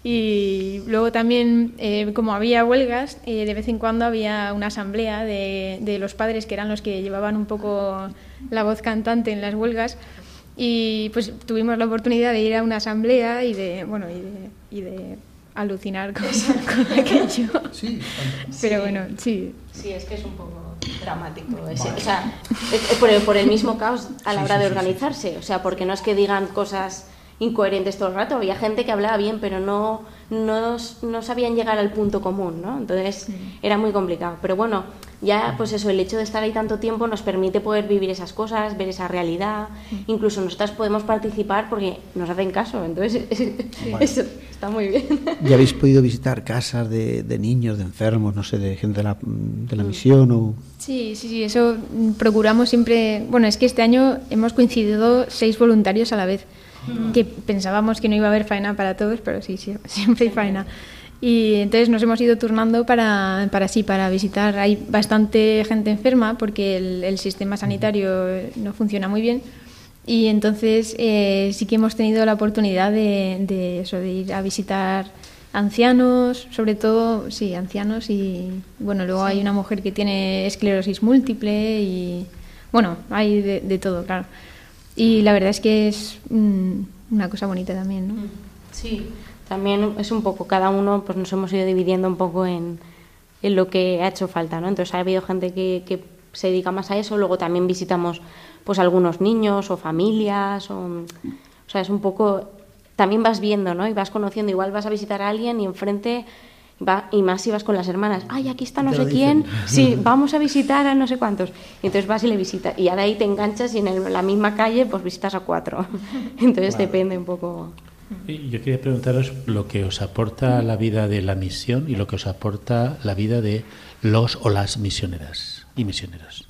Y luego también, eh, como había huelgas, eh, de vez en cuando había una asamblea de, de los padres que eran los que llevaban un poco la voz cantante en las huelgas. Y pues tuvimos la oportunidad de ir a una asamblea y de, bueno, y de, y de alucinar con, <laughs> con aquello. Sí, Pero bueno, sí. Sí, es que es un poco dramático. ese- o sea, es- por, el, por el mismo caos a la hora de organizarse. O sea, porque no es que digan cosas incoherentes todo el rato. Había gente que hablaba bien, pero no, no, no sabían llegar al punto común, ¿no? Entonces era muy complicado. Pero bueno, ya pues eso, el hecho de estar ahí tanto tiempo nos permite poder vivir esas cosas, ver esa realidad. Incluso nosotras podemos participar porque nos hacen caso. Entonces <laughs> eso está muy bien. ¿Ya habéis podido visitar casas de, de niños, de enfermos, no sé, de gente de la, de la misión o...? Sí, sí, sí, eso procuramos siempre. Bueno, es que este año hemos coincidido seis voluntarios a la vez, que pensábamos que no iba a haber faena para todos, pero sí, sí <laughs> siempre hay faena. Y entonces nos hemos ido turnando para, para sí, para visitar. Hay bastante gente enferma porque el, el sistema sanitario no funciona muy bien. Y entonces eh, sí que hemos tenido la oportunidad de, de eso, de ir a visitar ancianos, sobre todo, sí, ancianos y bueno, luego hay una mujer que tiene esclerosis múltiple y bueno, hay de, de todo, claro. Y la verdad es que es mm, una cosa bonita también, ¿no? Sí, también es un poco, cada uno pues nos hemos ido dividiendo un poco en, en lo que ha hecho falta, ¿no? Entonces ha habido gente que, que se dedica más a eso, luego también visitamos pues algunos niños o familias, o, o sea, es un poco, también vas viendo, ¿no? Y vas conociendo, igual vas a visitar a alguien y enfrente... Va, y más si vas con las hermanas, ay, aquí está no sé quién, sí, <laughs> vamos a visitar a no sé cuántos. Y entonces vas y le visitas. Y ahora ahí te enganchas y en el- la misma calle pues visitas a cuatro. <laughs> Entonces depende un poco. Y Yo quería preguntaros lo que os aporta la vida de la misión y lo que os aporta la vida de los o las misioneras y misioneros.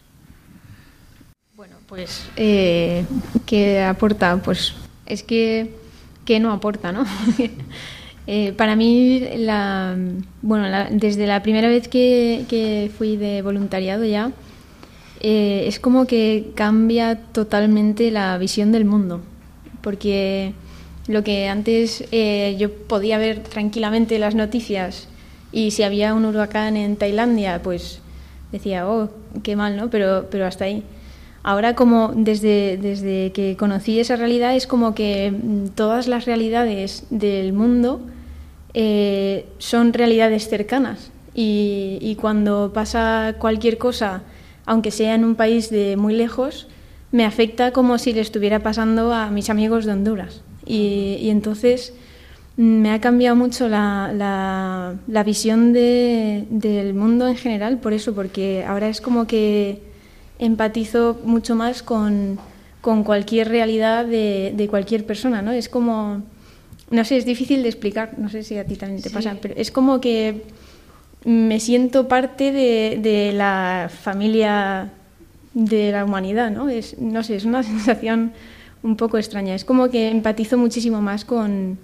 Bueno, pues, eh, ¿qué aporta? Pues es que, que no aporta, ¿no? <laughs> Eh, para mí, la, bueno, la- desde la primera vez que, que fui de voluntariado ya, eh, es como que cambia totalmente la visión del mundo. Porque lo que antes eh, yo podía ver tranquilamente las noticias y si había un huracán en Tailandia, pues decía, oh, qué mal, ¿no? Pero, pero hasta ahí. Ahora como desde, desde que conocí esa realidad es como que mm, todas las realidades del mundo eh, son realidades cercanas y, y cuando pasa cualquier cosa, aunque sea en un país de muy lejos, me afecta como si le estuviera pasando a mis amigos de Honduras. Y, y entonces me ha cambiado mucho la, la, la visión de- del mundo en general por eso, porque ahora es como que empatizo mucho más con, con cualquier realidad de, de cualquier persona, ¿no? Es como, no sé, es difícil de explicar, no sé si a ti también te pasa, pero es como que me siento parte de, de la familia de la humanidad, ¿no? Es, no sé, es una <laughs> sensación un poco extraña. Es como que empatizo muchísimo más con,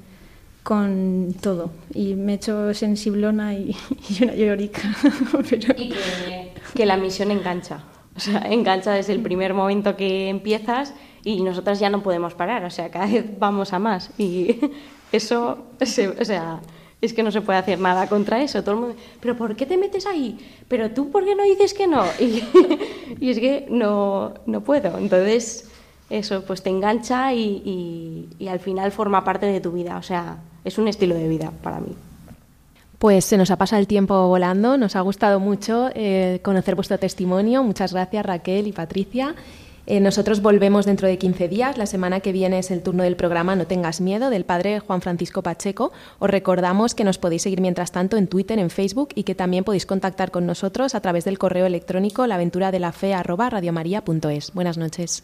con todo y me he hecho sensiblona y, <laughs> y una llorica. <laughs> Pero- Y que, que la misión engancha. O sea, engancha desde el primer momento que empiezas y nosotras ya no podemos parar. O sea, cada vez vamos a más. Y <laughs> eso, o sea, es que no se puede hacer nada contra eso. Todo el mundo, ¿pero por qué te metes ahí? ¿Pero tú por qué no dices que no? <laughs> Y, es que no, no puedo. Entonces, eso pues te engancha y- y al final forma parte de tu vida. O sea, es un estilo de vida para mí. Pues se nos ha pasado el tiempo volando, nos ha gustado mucho eh, conocer vuestro testimonio. Muchas gracias Raquel y Patricia. Eh, nosotros volvemos dentro de 15 días. La semana que viene es el turno del programa No tengas miedo del padre Juan Francisco Pacheco. Os recordamos que nos podéis seguir mientras tanto en Twitter, en Facebook y que también podéis contactar con nosotros a través del correo electrónico laventuradelafe@radiomaria.es. Buenas noches.